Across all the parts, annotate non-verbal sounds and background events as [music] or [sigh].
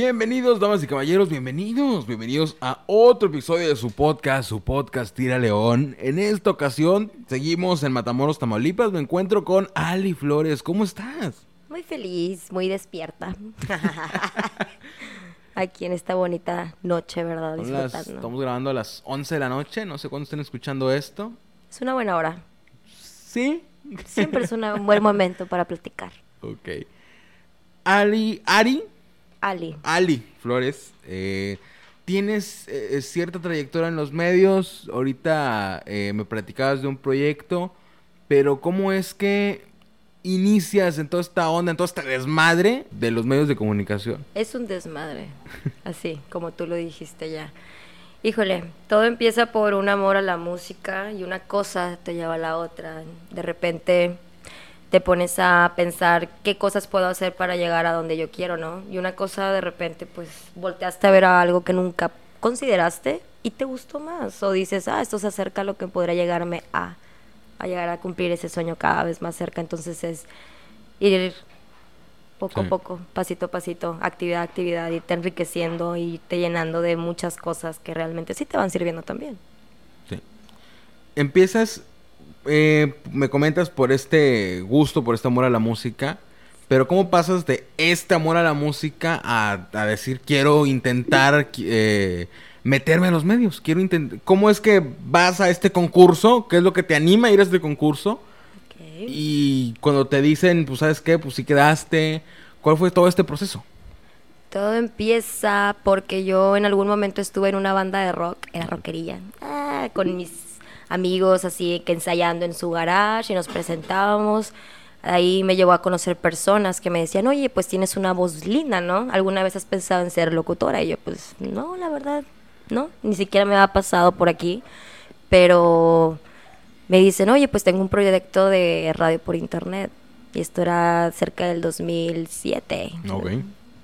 Bienvenidos, damas y caballeros, bienvenidos, bienvenidos a otro episodio de su podcast, su podcast Tira León. En esta ocasión seguimos en Matamoros, Tamaulipas. Me encuentro con Ali Flores. ¿Cómo estás? Muy feliz, muy despierta. [laughs] Aquí en esta bonita noche, ¿verdad? Las- estamos grabando a las 11 de la noche. No sé cuándo estén escuchando esto. Es una buena hora. ¿Sí? Siempre es una- un buen momento para platicar. [laughs] Ok. Ali, Ari, Ali. Ali Flores, eh, tienes eh, cierta trayectoria en los medios. Ahorita eh, me platicabas de un proyecto, pero ¿cómo es que inicias en toda esta onda, en toda esta desmadre de los medios de comunicación? Es un desmadre. [laughs] Así, como tú lo dijiste ya. Híjole, todo empieza por un amor a la música y una cosa te lleva a la otra. De repente te pones a pensar qué cosas puedo hacer para llegar a donde yo quiero, ¿no? Y una cosa de repente pues volteaste a ver a algo que nunca consideraste y te gustó más. O dices, ah, esto se acerca a lo que podría llegarme a, a llegar a cumplir ese sueño cada vez más cerca. Entonces es ir poco Sí. a poco, pasito a pasito, actividad a actividad, irte enriqueciendo y te llenando de muchas cosas que realmente sí te van sirviendo también. Sí. Empiezas, eh, me comentas por este gusto, por este amor a la música, pero ¿cómo pasas de este amor a la música a, a decir quiero intentar eh, meterme en los medios? Quiero intent- ¿Cómo es que vas a este concurso? ¿Qué es lo que te anima a ir a este concurso? Y cuando te dicen, pues sabes qué, pues sí quedaste, ¿cuál fue todo este proceso? Todo empieza porque yo en algún momento estuve en una banda de rock, era rockerilla, ah, con mis amigos así que ensayando en su garage y nos presentábamos. Ahí me llevó a conocer personas que me decían, oye, pues tienes una voz linda, ¿no? ¿Alguna vez has pensado en ser locutora? Y yo, pues no, la verdad, no, ni siquiera me ha pasado por aquí. Pero me dicen, oye, pues tengo un proyecto de radio por internet. Y esto era cerca del 2007. Ok.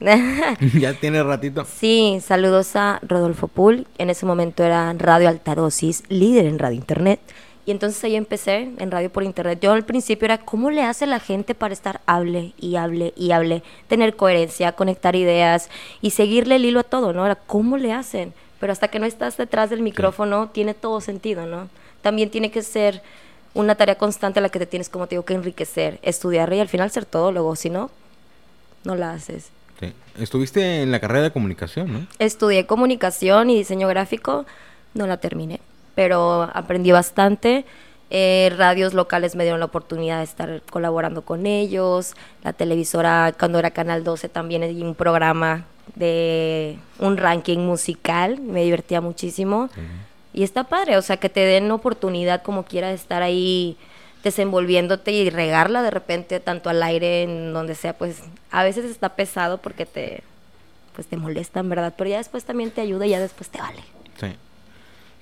[laughs] ya tiene ratito. Sí, saludos a Rodolfo Pool. En ese momento era Radio Altadosis, líder en radio internet. Y entonces ahí empecé en radio por internet. Yo al principio era cómo le hace la gente para estar hable y hable y hable, tener coherencia, conectar ideas y seguirle el hilo a todo, ¿no? Era cómo le hacen. Pero hasta que no estás detrás del micrófono, tiene todo sentido, ¿no? También tiene que ser una tarea constante a la que te tienes, como te digo, que enriquecer, estudiar y al final ser todólogo. Si no, no la haces. Estuviste en la carrera de comunicación, ¿no? Estudié comunicación y diseño gráfico, no la terminé, pero aprendí bastante. Eh, radios locales me dieron la oportunidad de estar colaborando con ellos. La televisora, cuando era Canal 12, también hay un programa de un ranking musical. Me divertía muchísimo. Y está padre, o sea, que te den oportunidad como quiera de estar ahí desenvolviéndote y regarla de repente tanto al aire en donde sea, pues a veces está pesado porque te pues te molestan, ¿verdad? Pero ya después también te ayuda y ya después te vale. Sí.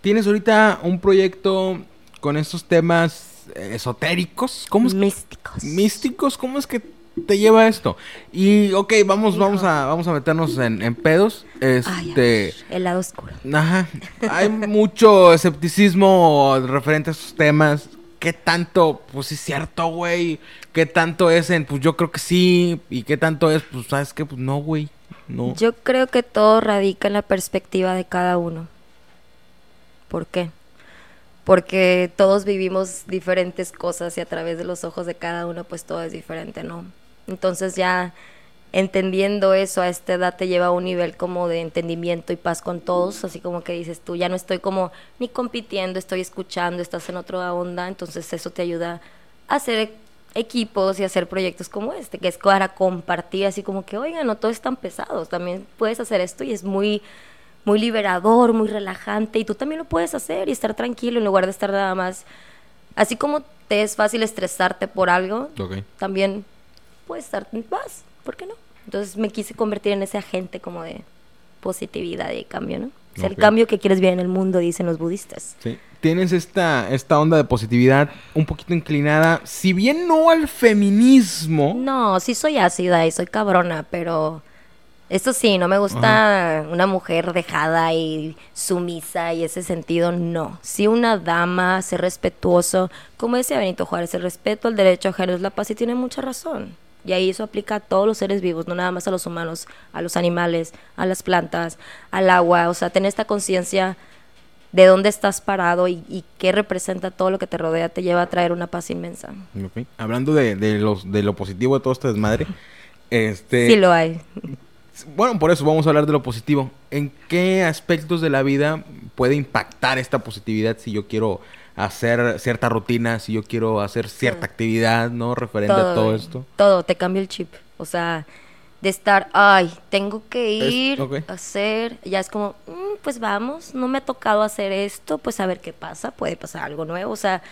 Tienes ahorita un proyecto con estos temas eh, esotéricos. ¿Cómo es? Místicos. Místicos. ¿Cómo es que te lleva esto? Y, ok, vamos, vamos a, vamos a meternos en, en pedos. Ay, Este. ver, el lado oscuro. Ajá. Hay mucho [laughs] escepticismo referente a estos temas. ¿Qué tanto? Pues sí es cierto, güey. ¿Qué tanto es en? Pues yo creo que sí. ¿Y qué tanto es? Pues sabes qué, pues no, güey. No. Yo creo que todo radica en la perspectiva de cada uno. ¿Por qué? Porque todos vivimos diferentes cosas y a través de los ojos de cada uno pues todo es diferente, ¿no? Entonces ya entendiendo eso a esta edad te lleva a un nivel como de entendimiento y paz con todos, así como que dices tú, ya no estoy como ni compitiendo, estoy escuchando, estás en otra onda, entonces eso te ayuda a hacer equipos y hacer proyectos como este, que es para compartir, así como que, oigan, no todos están pesados, también puedes hacer esto y es muy, muy liberador, muy relajante, y tú también lo puedes hacer y estar tranquilo en lugar de estar nada más, así como te es fácil estresarte por algo, también puedes estar en paz, ¿por qué no? Entonces me quise convertir en ese agente como de positividad y cambio, ¿no? Es el cambio que quieres ver en el mundo, dicen los budistas. Sí. Tienes esta, esta onda de positividad un poquito inclinada, si bien no al feminismo. No, sí soy ácida y soy cabrona, pero eso sí, no me gusta una mujer dejada y sumisa y ese sentido, no. Sí una dama, ser respetuoso, como decía Benito Juárez, el respeto al derecho ajeno es la paz y tiene mucha razón. Y ahí eso aplica a todos los seres vivos, no nada más a los humanos, a los animales, a las plantas, al agua. O sea, tener esta conciencia de dónde estás parado y, qué representa todo lo que te rodea, te lleva a traer una paz inmensa. Hablando de, los, de lo positivo de todo este desmadre, este... Sí lo hay. Bueno, por eso vamos a hablar de lo positivo. ¿En qué aspectos de la vida puede impactar esta positividad si yo quiero hacer cierta rutina, si yo quiero hacer cierta actividad, ¿no? Referente a todo esto. Todo, te cambia el chip. O sea, de estar, ay, tengo que ir a hacer, ya es como, mm, pues vamos, no me ha tocado hacer esto, pues a ver qué pasa, puede pasar algo nuevo, o sea,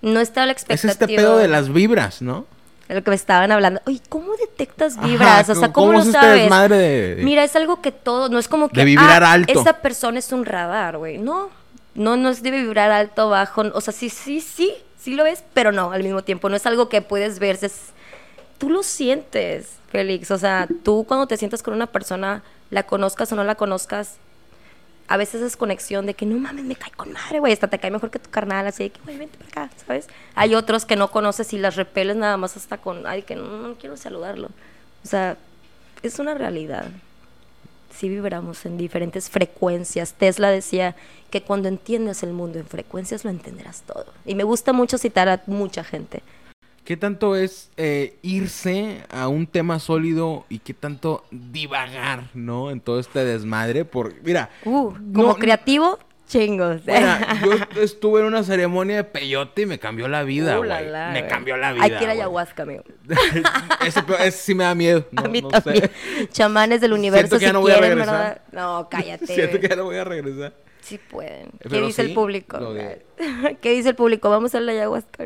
no está la expectativa. Es este pedo de las vibras, ¿no? De lo que me estaban hablando. Oye, ¿cómo detectas vibras? o sea, ¿cómo, lo sabes? Mira, es algo que todo, no es como que, de vibrar ah, alto. esa persona es un radar, güey, no, no, no es de vibrar alto, bajo, o sea, sí, sí, sí, sí lo es, pero no, al mismo tiempo, no es algo que puedes ver, es, tú lo sientes, Félix, o sea, tú cuando te sientas con una persona, la conozcas o no la conozcas, a veces es conexión de que no mames, me cae con madre, güey, hasta te cae mejor que tu carnal, así de que, güey, vente para acá, ¿sabes? Hay otros que no conoces y las repeles nada más hasta con, ay, que no quiero saludarlo. O sea, es una realidad sí vibramos en diferentes frecuencias. Tesla decía que cuando entiendes el mundo en frecuencias lo entenderás todo. Y me gusta mucho citar a mucha gente. ¿Qué tanto es eh, irse a un tema sólido y qué tanto divagar, ¿no? En todo este desmadre. Por, mira. Uh, como creativo, chingos. [laughs] yo estuve en una ceremonia de peyote y me cambió la vida, uh, güey. me cambió la vida. Hay que ir a ayahuasca, amigo. [laughs] ese, sí me da miedo. [laughs] a mí también. Chamanes del universo, Siento que si no quieren, ¿verdad? No, cállate. Siento que ya no voy a regresar. Sí pueden. ¿Qué dice el público? ¿Qué dice el público? Vamos a la ayahuasca.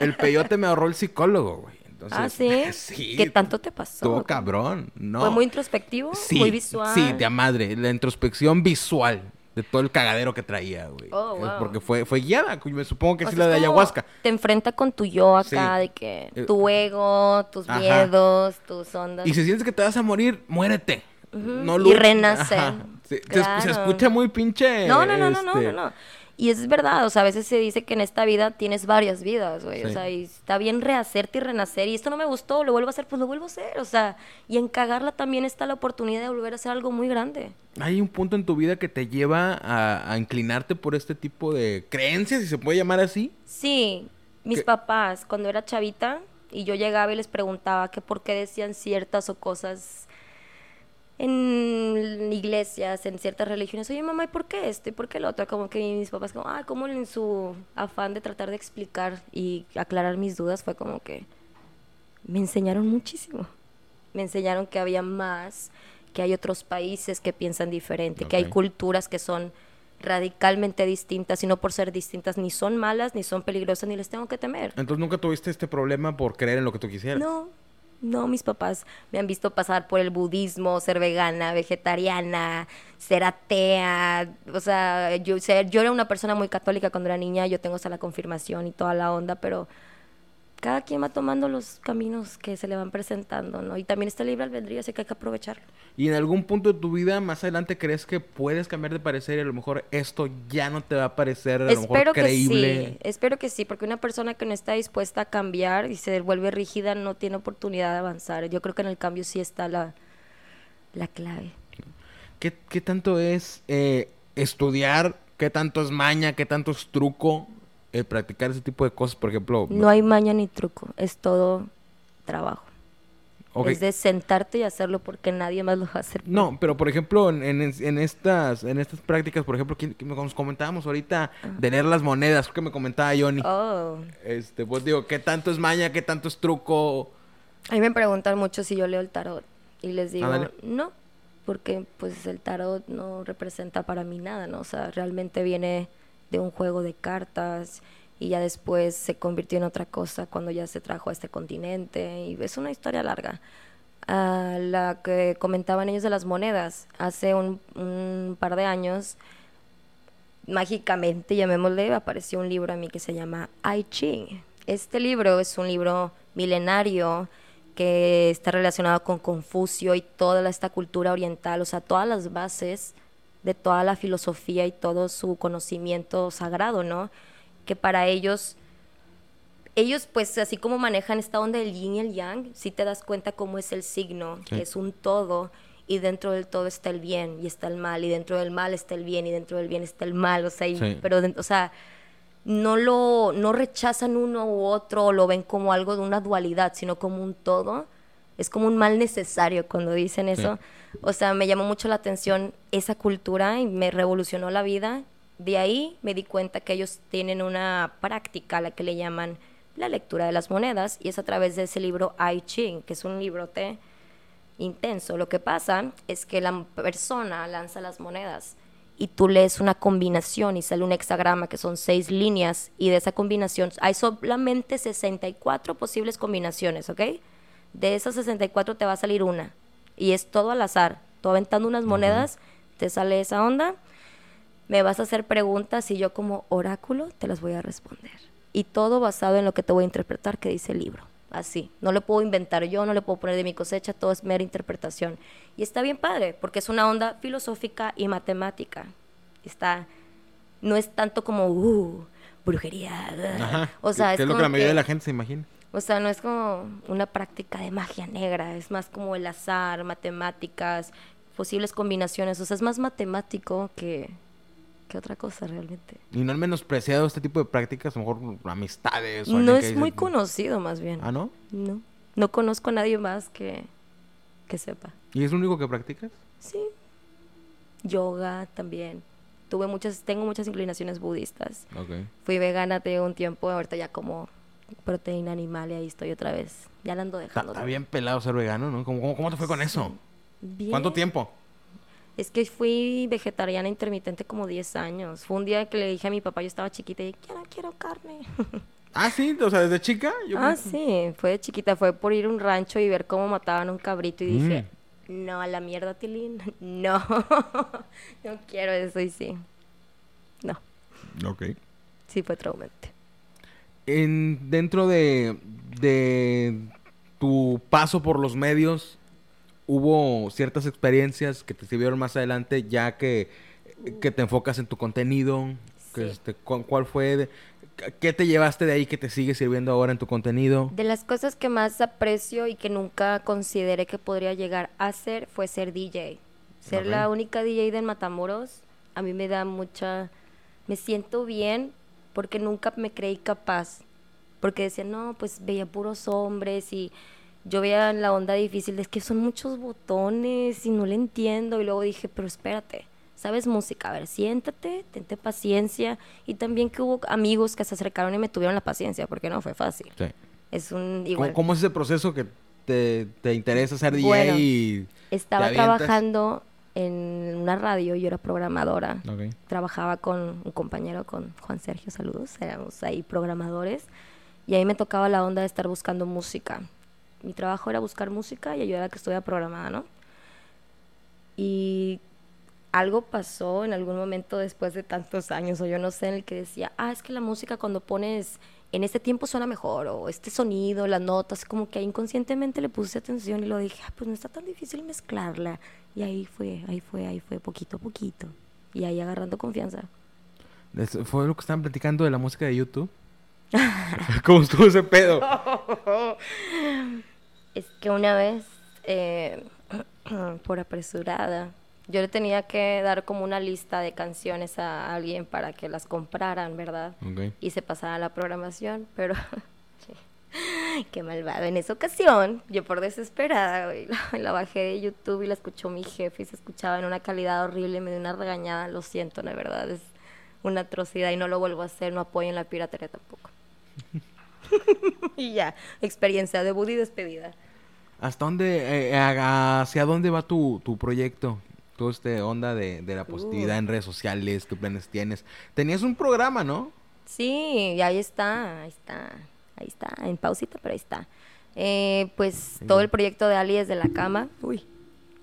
el, peyote me ahorró el psicólogo, güey. ah, ¿sí? sí. ¿Qué tanto te pasó? Todo cabrón, ¿no? ¿Fue muy introspectivo? ¿Muy visual? Sí, de madre. La introspección visual de todo el cagadero que traía, güey. Oh, wow. Porque fue, fue guiada, me supongo que es la de ayahuasca. Te enfrenta con tu yo acá, de que eh, tu ego, tus miedos, tus ondas. Y si sientes que te vas a morir, muérete. No y renace. Se, escucha muy pinche. No, no, no, no, no, este, no. Y es verdad, o sea, a veces se dice que en esta vida tienes varias vidas, güey. O sea, y está bien rehacerte y renacer. Y esto no me gustó, lo vuelvo a hacer, pues lo vuelvo a hacer. O sea, y en cagarla también está la oportunidad de volver a hacer algo muy grande. Hay un punto en tu vida que te lleva a, inclinarte por este tipo de creencias, si se puede llamar así. Sí, mis papás, cuando era chavita, y yo llegaba y les preguntaba que por qué decían ciertas o cosas en iglesias, en ciertas religiones, oye mamá, ¿y por qué esto? ¿Y por qué el otro? Como que mis papás, como, ah, como en su afán de tratar de explicar y aclarar mis dudas, fue como que me enseñaron muchísimo. Me enseñaron que había más, que hay otros países que piensan diferente, que hay culturas que son radicalmente distintas y no por ser distintas ni son malas, ni son peligrosas, ni les tengo que temer. Entonces nunca tuviste este problema por creer en lo que tú quisieras. No, no, mis papás me han visto pasar por el budismo, ser vegana, vegetariana, ser atea. O sea, yo, yo era una persona muy católica cuando era niña, yo tengo hasta la confirmación y toda la onda, pero cada quien va tomando los caminos que se le van presentando, ¿no? Y también está libre albedrío, así que hay que aprovecharlo. ¿Y en algún punto de tu vida más adelante crees que puedes cambiar de parecer y a lo mejor esto ya no te va a parecer a lo mejor creíble? Que sí, espero que sí, porque una persona que no está dispuesta a cambiar y se vuelve rígida no tiene oportunidad de avanzar. Yo creo que en el cambio sí está la, la clave. ¿Qué, qué tanto es eh, estudiar? ¿Qué tanto es maña? ¿Qué tanto es truco? Practicar ese tipo de cosas, por ejemplo... No hay maña ni truco, es todo trabajo. Es de sentarte y hacerlo porque nadie más lo va a hacer. No, pero por ejemplo, en, estas, en estas prácticas, por ejemplo, que nos comentábamos ahorita de leer las monedas, creo que me comentaba Johnny. Oh. Este, pues digo, ¿qué tanto es maña, qué tanto es truco? A mí me preguntan mucho si yo leo el tarot y les digo, no, porque pues el tarot no representa para mí nada, ¿no? O sea, realmente viene de un juego de cartas y ya después se convirtió en otra cosa cuando ya se trajo a este continente y es una historia larga. a la que comentaban ellos de las monedas, hace un, un, par de años, mágicamente, llamémosle, apareció un libro a mí que se llama I Ching. Este libro es un libro milenario que está relacionado con Confucio y toda esta cultura oriental, o sea, todas las bases de toda la filosofía y todo su conocimiento sagrado, ¿no? Que para ellos ellos, pues, así como manejan esta onda del yin y el yang, si te das cuenta cómo es el signo, Sí. que es un todo, y dentro del todo está el bien y está el mal, y dentro del mal está el bien y dentro del bien está el mal, o sea, y- Sí. pero, o sea, no lo, no rechazan uno u otro, o lo ven como algo de una dualidad, sino como un todo. Es como un mal necesario cuando dicen Sí. eso. O sea, me llamó mucho la atención esa cultura y me revolucionó la vida. De ahí me di cuenta que ellos tienen una práctica a la que le llaman la lectura de las monedas y es a través de ese libro I Ching, que es un librote intenso. Lo que pasa es que la persona lanza las monedas y tú lees una combinación y sale un hexagrama que son seis líneas y de esa combinación hay solamente 64 posibles combinaciones, ¿ok? De esas 64 te va a salir una y es todo al azar. Tú aventando unas monedas, te sale esa onda, me vas a hacer preguntas y yo como oráculo te las voy a responder. Y todo basado en lo que te voy a interpretar que dice el libro. Así. No le puedo inventar yo, no le puedo poner de mi cosecha, todo es mera interpretación. Y está bien padre, porque es una onda filosófica y matemática. Está. No es tanto como, uh, brujería. Ajá. O sea, que es, es lo que la mayoría que- de la gente se imagina. O sea, no es como una práctica de magia negra, es más como el azar, matemáticas, posibles combinaciones. O sea, es más matemático que, que otra cosa realmente. Y no han menospreciado este tipo de prácticas, a lo mejor amistades. o No es que dice- muy conocido más bien. Ah, ¿no? No. No conozco a nadie más que, que sepa. ¿Y es lo único que practicas? Sí. Yoga también. Tuve muchas, tengo muchas inclinaciones budistas. Ok. Fui vegana de un tiempo, ahorita ya como proteína animal y ahí estoy otra vez. Ya la ando dejando. está bien pelado ser vegano, ¿no? ¿Cómo, cómo, cómo te fue con eso? Bien. ¿Cuánto tiempo? Es que fui vegetariana intermitente como 10 años. Fue un día que le dije a mi papá, yo estaba chiquita y no quiero carne. [laughs] Ah, sí, o sea, desde chica. Yo ah, sí, fue de chiquita, fue por ir a un rancho y ver cómo mataban un cabrito y dije, Mm. no, a la mierda, Tilín, [laughs] no, [laughs] no quiero eso y sí. No, Ok. sí fue traumante. En, dentro de, de tu paso por los medios, hubo ciertas experiencias que te sirvieron más adelante, ya que, que te enfocas en tu contenido. Que Sí. este, cu- ¿Cuál fue? de- ¿Qué te llevaste de ahí que te sigue sirviendo ahora en tu contenido? De las cosas que más aprecio y que nunca consideré que podría llegar a ser fue ser DJ. Ser la única DJ de Matamoros, a mí me da mucha... Me siento bien porque nunca me creí capaz. Porque decía, no, pues veía puros hombres y yo veía la onda difícil, es que son muchos botones y no le entiendo. Y luego dije, pero espérate, ¿sabes música? A ver, siéntate, tente paciencia. Y también que hubo amigos que se acercaron y me tuvieron la paciencia, porque no fue fácil. Sí. Es un ¿Cómo, igual. cómo es ese proceso que te, te interesa ser DJ Bueno, y Estaba te trabajando en una radio, yo era programadora. Ok. Trabajaba con un compañero, con Juan Sergio, saludos, éramos ahí programadores. Y ahí me tocaba la onda de estar buscando música. Mi trabajo era buscar música y ayudar a que estuviera programada, ¿no? Y algo pasó en algún momento después de tantos años, o yo no sé, en el que decía, ah, es que la música cuando pones en este tiempo suena mejor, o este sonido, las notas, como que inconscientemente le puse atención y lo dije, ah, pues no está tan difícil mezclarla. Y ahí fue, ahí fue, ahí fue, poquito a poquito. Y ahí agarrando confianza. Es- ¿Fue lo que estaban platicando de la música de YouTube? [laughs] [laughs] ¿Cómo estuvo ese pedo? [laughs] Es que una vez, eh, [clears throat] por apresurada, yo le tenía que dar como una lista de canciones a alguien para que las compraran, ¿verdad? Ok. Y se pasara la programación, pero... [laughs] Qué malvado. En esa ocasión, yo por desesperada, güey, la, la bajé de YouTube y la escuchó mi jefe y se escuchaba en una calidad horrible, me dio una regañada, lo siento, la verdad, es una atrocidad y no lo vuelvo a hacer, no apoyen la piratería tampoco. [laughs] y ya, experiencia de Buddy despedida. ¿Hasta dónde, eh, a- hacia dónde va tu, tu proyecto? Todo este onda de, de la positividad Uh. en redes sociales, qué planes tienes. Tenías un programa, ¿no? Sí, y ahí está, ahí está, ahí está, en pausita, pero ahí está. Eh, pues Sí. todo el proyecto de Ali desde la cama, uy,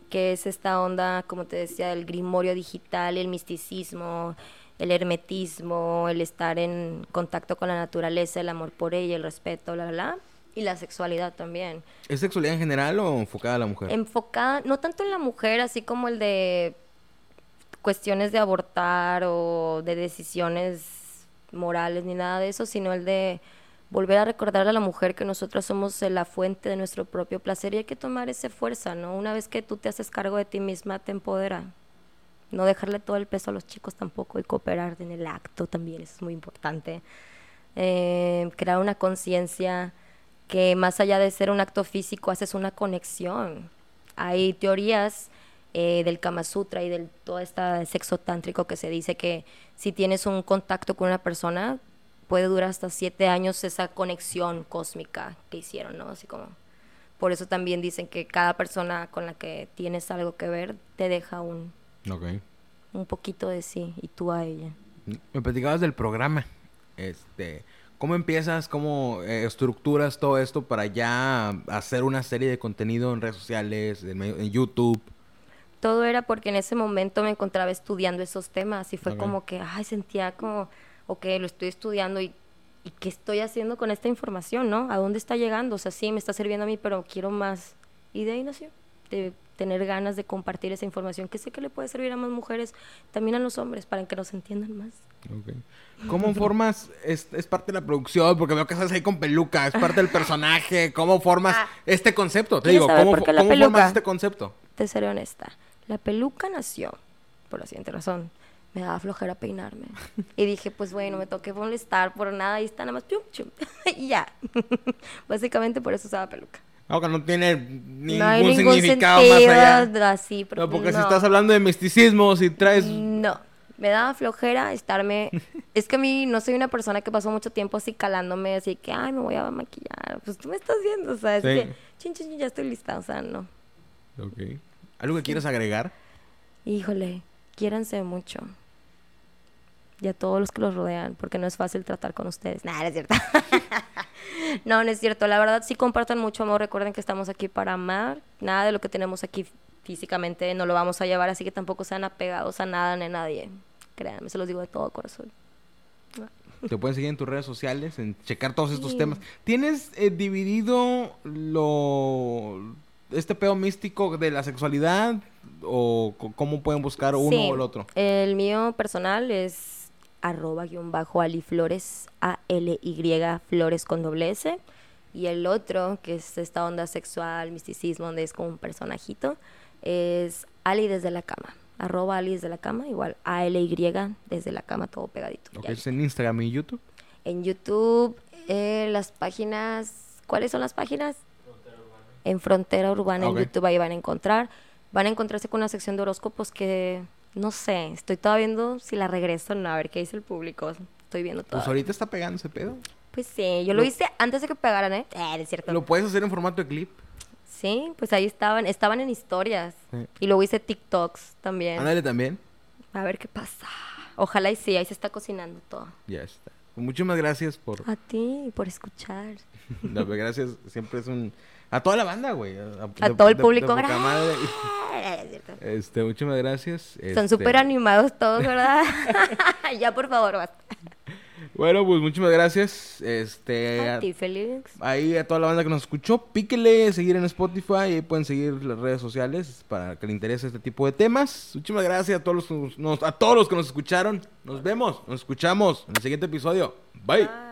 que es esta onda, como te decía, el grimorio digital, el misticismo, el hermetismo, el estar en contacto con la naturaleza, el amor por ella, el respeto, la, la, la, y la sexualidad también. ¿Es sexualidad en general o enfocada a la mujer? Enfocada, no tanto en la mujer, así como el de cuestiones de abortar o de decisiones morales ni nada de eso, sino el de volver a recordarle a la mujer que nosotros somos la fuente de nuestro propio placer y hay que tomar esa fuerza, ¿no? Una vez que tú te haces cargo de ti misma, te empodera. No dejarle todo el peso a los chicos tampoco y cooperar en el acto también, eso es muy importante. Eh, crear una conciencia que más allá de ser un acto físico, haces una conexión. Hay teorías eh, del Kama Sutra y del todo este sexo tántrico que se dice que si tienes un contacto con una persona, puede durar hasta siete años esa conexión cósmica que hicieron, ¿no? Así como... Por eso también dicen que cada persona con la que tienes algo que ver te deja un, un poquito de sí y tú a ella. Me platicabas del programa. Este, ¿Cómo empiezas? ¿Cómo eh, estructuras todo esto para ya hacer una serie de contenido en redes sociales, en, YouTube? Todo era porque en ese momento me encontraba estudiando esos temas y fue como que, ay, sentía como ok, lo estoy estudiando y, y, qué estoy haciendo con esta información, ¿no? ¿A dónde está llegando? O sea, sí, me está sirviendo a mí, pero quiero más. Y de ahí nació, de tener ganas de compartir esa información que sé que le puede servir a más mujeres, también a los hombres, para que nos entiendan más. Okay. ¿Cómo formas, es, es, parte de la producción, porque veo que estás ahí con peluca, es parte del personaje, ¿cómo formas ah. este concepto? Te digo, ¿cómo, ¿cómo formas este concepto? Te seré honesta, la peluca nació por la siguiente razón me daba flojera peinarme. Y dije, pues bueno, me toqué molestar por nada y está nada más chum, chum. [laughs] y ya. [laughs] Básicamente por eso usaba peluca. Aunque no tiene ningún, significado más allá. Así, no, porque si estás hablando de misticismo, si traes... No, me daba flojera estarme... [laughs] es que a mí no soy una persona que pasó mucho tiempo así calándome, así que, ay, me voy a maquillar. Pues tú me estás viendo, o sea, es que, chin, chin, chin, ya estoy lista, o sea, no. Ok. ¿Algo que quieras agregar? Híjole, quiéranse mucho y a todos los que los rodean, porque no es fácil tratar con ustedes. Nada, no es cierto. [laughs] no, no es cierto. La verdad, sí compartan mucho amor. Recuerden que estamos aquí para amar. Nada de lo que tenemos aquí físicamente no lo vamos a llevar, así que tampoco sean apegados a nada ni a nadie. Créanme, se los digo de todo corazón. Te pueden seguir en tus redes sociales, en checar todos estos temas. ¿Tienes eh, dividido lo este pedo místico de la sexualidad o cómo pueden buscar uno o el otro? El mío personal es arroba guion bajo aliflores, A-L-Y flores con doble S. Y el otro, que es esta onda sexual, misticismo, donde es como un personajito, es Ali desde la cama. Arroba Ali desde la cama, igual A-L-Y desde la cama, todo pegadito. ¿Es en Instagram y YouTube? En YouTube, eh, las páginas, ¿cuáles son las páginas? En Frontera Urbana, en YouTube, ahí van a encontrar. Van a encontrarse con una sección de horóscopos que no sé, estoy todavía viendo si la regreso o no, a ver qué dice el público. Estoy viendo todo. Pues ahorita está pegando ese pedo. Pues sí, yo lo, hice antes de que pegaran, ¿eh? Eh, es cierto. ¿Lo puedes hacer en formato de clip? Sí, pues ahí estaban, estaban en historias. Y luego hice TikToks también. Ándale también. A ver qué pasa. Ojalá y sí, ahí se está cocinando todo. Ya está. Muchísimas gracias por... A ti, por escuchar. [laughs] no, gracias, siempre es un... A toda la banda, güey. A, todo el público. [laughs] este, muchísimas gracias. Son este súper animados todos, ¿verdad? [laughs] ya, por favor, basta. Bueno, pues muchísimas gracias. Este, a ti, Félix. Ahí a toda la banda que nos escuchó, píquele, seguir en Spotify, ahí pueden seguir las redes sociales para que le interese este tipo de temas. Muchísimas gracias a todos los, nos, a todos los que nos escucharon. Nos vemos, nos escuchamos en el siguiente episodio. Bye.